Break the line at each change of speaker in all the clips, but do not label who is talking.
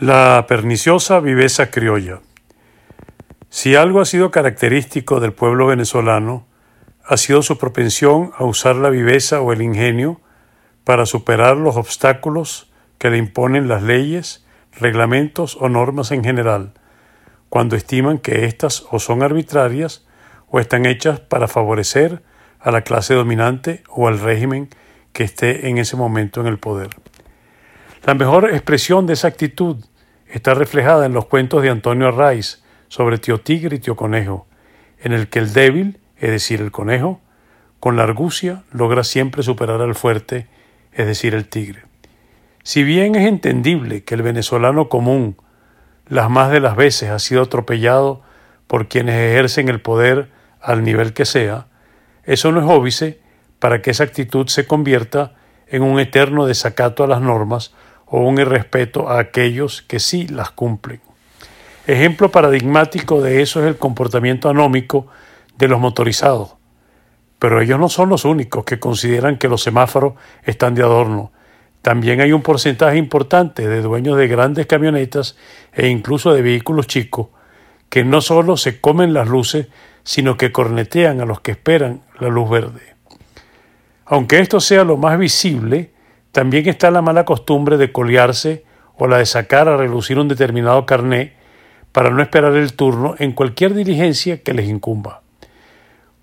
La perniciosa viveza criolla. Si algo ha sido característico del pueblo venezolano, ha sido su propensión a usar la viveza o el ingenio para superar los obstáculos que le imponen las leyes, reglamentos o normas en general, cuando estiman que éstas o son arbitrarias o están hechas para favorecer a la clase dominante o al régimen que esté en ese momento en el poder. La mejor expresión de esa actitud está reflejada en los cuentos de Antonio Arraiz sobre Tío Tigre y Tío Conejo, en el que el débil, es decir, el conejo, con la argucia logra siempre superar al fuerte, es decir, el tigre. Si bien es entendible que el venezolano común las más de las veces ha sido atropellado por quienes ejercen el poder al nivel que sea, eso no es óbice para que esa actitud se convierta en un eterno desacato a las normas o un irrespeto a aquellos que sí las cumplen. Ejemplo paradigmático de eso es el comportamiento anómico de los motorizados. Pero ellos no son los únicos que consideran que los semáforos están de adorno. También hay un porcentaje importante de dueños de grandes camionetas e incluso de vehículos chicos que no solo se comen las luces, sino que cornetean a los que esperan la luz verde. Aunque esto sea lo más visible, también está la mala costumbre de colearse o la de sacar a relucir un determinado carné para no esperar el turno en cualquier diligencia que les incumba.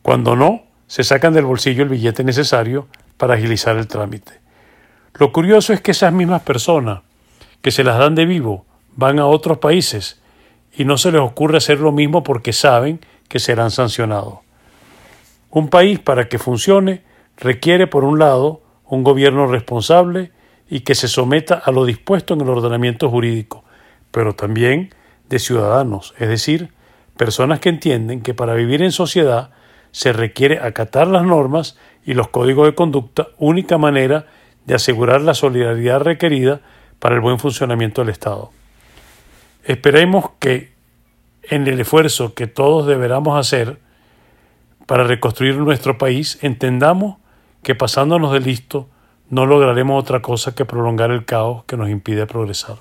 Cuando no, se sacan del bolsillo el billete necesario para agilizar el trámite. Lo curioso es que esas mismas personas que se las dan de vivo van a otros países y no se les ocurre hacer lo mismo porque saben que serán sancionados. Un país para que funcione requiere, por un lado, un gobierno responsable y que se someta a lo dispuesto en el ordenamiento jurídico, pero también de ciudadanos, es decir, personas que entienden que para vivir en sociedad se requiere acatar las normas y los códigos de conducta, única manera de asegurar la solidaridad requerida para el buen funcionamiento del Estado. Esperemos que en el esfuerzo que todos deberamos hacer para reconstruir nuestro país entendamos que pasándonos de listo no lograremos otra cosa que prolongar el caos que nos impide progresar.